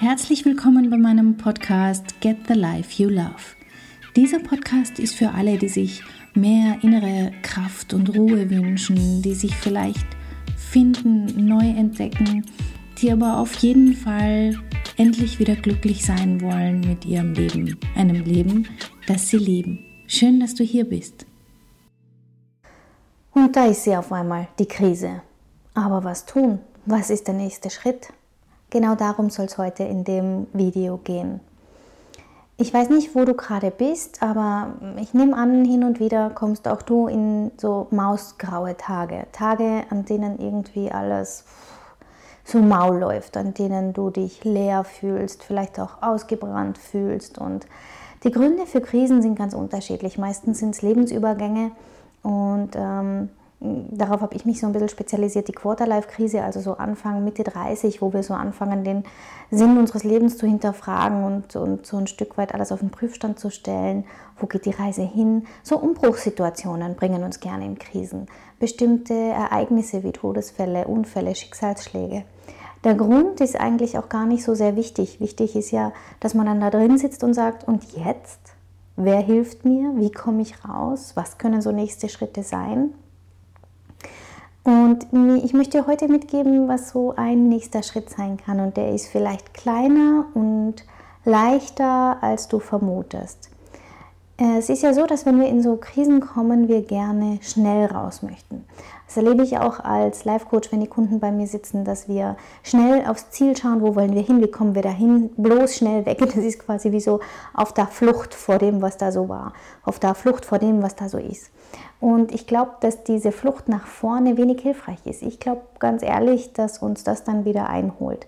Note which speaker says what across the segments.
Speaker 1: Herzlich willkommen bei meinem Podcast Get the Life You Love. Dieser Podcast ist für alle, die sich mehr innere Kraft und Ruhe wünschen, die sich vielleicht finden, neu entdecken, die aber auf jeden Fall endlich wieder glücklich sein wollen mit ihrem Leben, einem Leben, das sie lieben. Schön, dass du hier bist.
Speaker 2: Und da ist sie auf einmal, die Krise. Aber was tun? Was ist der nächste Schritt? Genau darum soll es heute in dem Video gehen. Ich weiß nicht, wo du gerade bist, aber ich nehme an, hin und wieder kommst auch du in so mausgraue Tage. Tage, an denen irgendwie alles so maul läuft, an denen du dich leer fühlst, vielleicht auch ausgebrannt fühlst. Und die Gründe für Krisen sind ganz unterschiedlich. Meistens sind es Lebensübergänge und ähm, darauf habe ich mich so ein bisschen spezialisiert, die Quarterlife-Krise, also so Anfang, Mitte 30, wo wir so anfangen, den Sinn unseres Lebens zu hinterfragen und, und so ein Stück weit alles auf den Prüfstand zu stellen. Wo geht die Reise hin? So Umbruchssituationen bringen uns gerne in Krisen. Bestimmte Ereignisse wie Todesfälle, Unfälle, Schicksalsschläge. Der Grund ist eigentlich auch gar nicht so sehr wichtig. Wichtig ist ja, dass man dann da drin sitzt und sagt, und jetzt? Wer hilft mir? Wie komme ich raus? Was können so nächste Schritte sein? Und ich möchte dir heute mitgeben, was so ein nächster Schritt sein kann. Und der ist vielleicht kleiner und leichter, als du vermutest. Es ist ja so, dass wenn wir in so Krisen kommen, wir gerne schnell raus möchten. Das erlebe ich auch als Life-Coach, wenn die Kunden bei mir sitzen, dass wir schnell aufs Ziel schauen, wo wollen wir hin, wie kommen wir dahin, bloß schnell weg. Das ist quasi wie so auf der Flucht vor dem, was da so war, auf der Flucht vor dem, was da so ist. Und ich glaube, dass diese Flucht nach vorne wenig hilfreich ist. Ich glaube ganz ehrlich, dass uns das dann wieder einholt.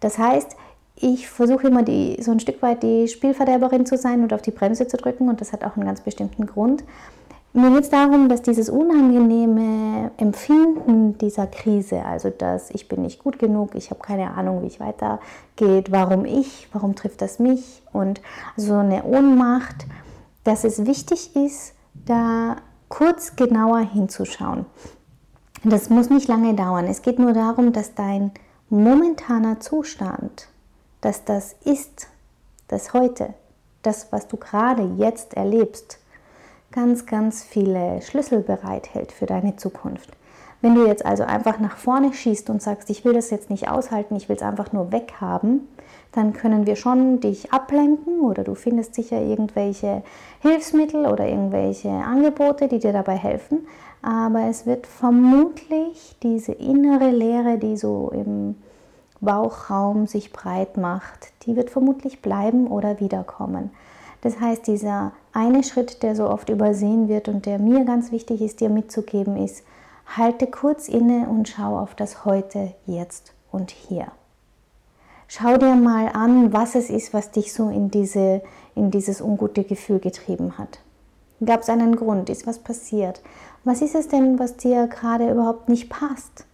Speaker 2: Das heißt, ich versuche immer die, so ein Stück weit die Spielverderberin zu sein und auf die Bremse zu drücken und das hat auch einen ganz bestimmten Grund. Mir geht es darum, dass dieses unangenehme Empfinden dieser Krise, also dass ich bin nicht gut genug, ich habe keine Ahnung, wie ich weitergeht, warum ich, warum trifft das mich und so eine Ohnmacht, dass es wichtig ist, da kurz genauer hinzuschauen. Das muss nicht lange dauern. Es geht nur darum, dass dein momentaner Zustand, dass das ist, das heute, das, was du gerade jetzt erlebst, ganz, ganz viele Schlüssel bereithält für deine Zukunft. Wenn du jetzt also einfach nach vorne schießt und sagst, ich will das jetzt nicht aushalten, ich will es einfach nur weghaben, dann können wir schon dich ablenken oder du findest sicher irgendwelche Hilfsmittel oder irgendwelche Angebote, die dir dabei helfen. Aber es wird vermutlich diese innere Leere, die so im Bauchraum sich breit macht, die wird vermutlich bleiben oder wiederkommen. Das heißt, dieser eine Schritt, der so oft übersehen wird und der mir ganz wichtig ist, dir mitzugeben, ist, halte kurz inne und schau auf das Heute, Jetzt und Hier. Schau dir mal an, was es ist, was dich so in, diese, in dieses ungute Gefühl getrieben hat. Gab es einen Grund? Ist was passiert? Was ist es denn, was dir gerade überhaupt nicht passt?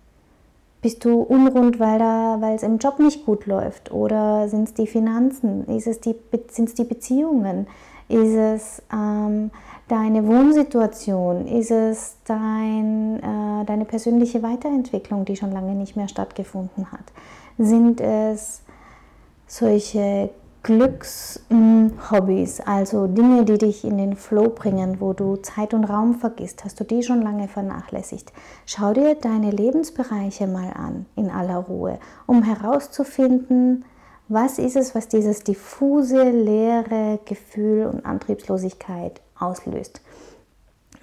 Speaker 2: Bist du unrund, weil, es im Job nicht gut läuft? Oder sind es die Finanzen? Ist es die, sind es die Beziehungen? Ist es ähm, deine Wohnsituation? Ist es dein, äh, deine persönliche Weiterentwicklung, die schon lange nicht mehr stattgefunden hat? Sind es solche Glückshobbys, also Dinge, die dich in den Flow bringen, wo du Zeit und Raum vergisst, hast du die schon lange vernachlässigt. Schau dir deine Lebensbereiche mal an in aller Ruhe, um herauszufinden, was ist es, was dieses diffuse, leere Gefühl und Antriebslosigkeit auslöst.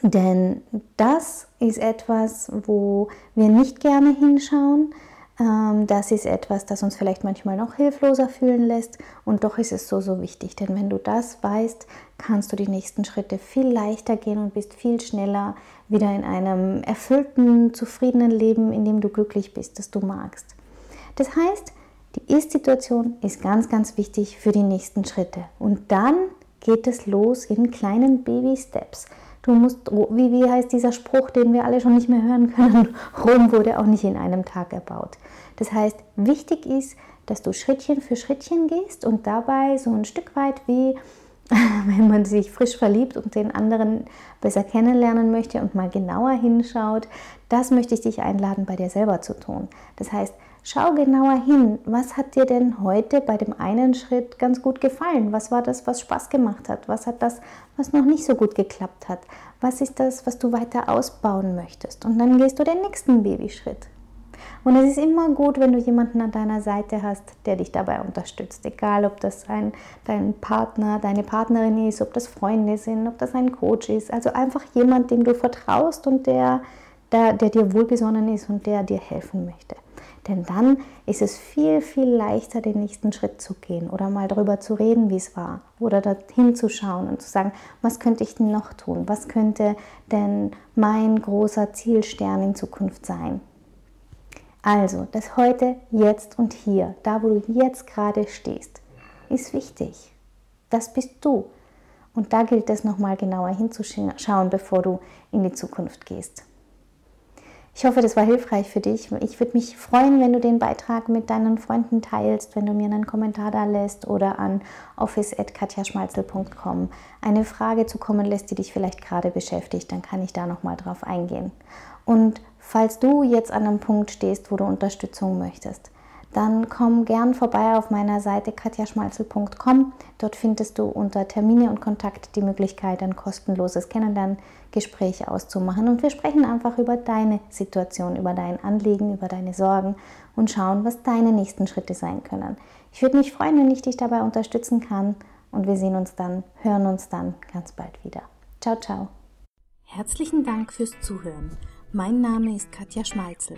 Speaker 2: Denn das ist etwas, wo wir nicht gerne hinschauen, das ist etwas, das uns vielleicht manchmal noch hilfloser fühlen lässt und doch ist es so, so wichtig, denn wenn du das weißt, kannst du die nächsten Schritte viel leichter gehen und bist viel schneller wieder in einem erfüllten, zufriedenen Leben, in dem du glücklich bist, das du magst. Das heißt, die Ist-Situation ist ganz, ganz wichtig für die nächsten Schritte und dann geht es los in kleinen Baby-Steps. Du musst, wie, wie heißt dieser Spruch, den wir alle schon nicht mehr hören können? Rom wurde auch nicht in einem Tag erbaut. Das heißt, wichtig ist, dass du Schrittchen für Schrittchen gehst und dabei so ein Stück weit wie wenn man sich frisch verliebt und den anderen besser kennenlernen möchte und mal genauer hinschaut, das möchte ich dich einladen, bei dir selber zu tun. Das heißt, Schau genauer hin, was hat dir denn heute bei dem einen Schritt ganz gut gefallen? Was war das, was Spaß gemacht hat? Was hat das, was noch nicht so gut geklappt hat? Was ist das, was du weiter ausbauen möchtest? Und dann gehst du den nächsten Babyschritt. Und es ist immer gut, wenn du jemanden an deiner Seite hast, der dich dabei unterstützt. Egal, ob das ein, dein Partner, deine Partnerin ist, ob das Freunde sind, ob das ein Coach ist. Also einfach jemand, dem du vertraust und der, der, der dir wohlgesonnen ist und der dir helfen möchte. Denn dann ist es viel, viel leichter, den nächsten Schritt zu gehen oder mal darüber zu reden, wie es war. Oder dorthin zu schauen und zu sagen, was könnte ich denn noch tun? Was könnte denn mein großer Zielstern in Zukunft sein? Also, das heute, jetzt und hier, da wo du jetzt gerade stehst, ist wichtig. Das bist du. Und da gilt es nochmal genauer hinzuschauen, bevor du in die Zukunft gehst. Ich hoffe, das war hilfreich für dich. Ich würde mich freuen, wenn du den Beitrag mit deinen Freunden teilst, wenn du mir einen Kommentar da lässt oder an office.katjaschmalzel.com eine Frage zukommen lässt, die dich vielleicht gerade beschäftigt. Dann kann ich da nochmal drauf eingehen. Und falls du jetzt an einem Punkt stehst, wo du Unterstützung möchtest, dann komm gern vorbei auf meiner Seite katjaschmalzel.com. Dort findest du unter Termine und Kontakt die Möglichkeit, ein kostenloses Kennenlerngespräch auszumachen. Und wir sprechen einfach über deine Situation, über dein Anliegen, über deine Sorgen und schauen, was deine nächsten Schritte sein können. Ich würde mich freuen, wenn ich dich dabei unterstützen kann. Und wir sehen uns dann, hören uns dann ganz bald wieder. Ciao, ciao.
Speaker 1: Herzlichen Dank fürs Zuhören. Mein Name ist Katja Schmalzel.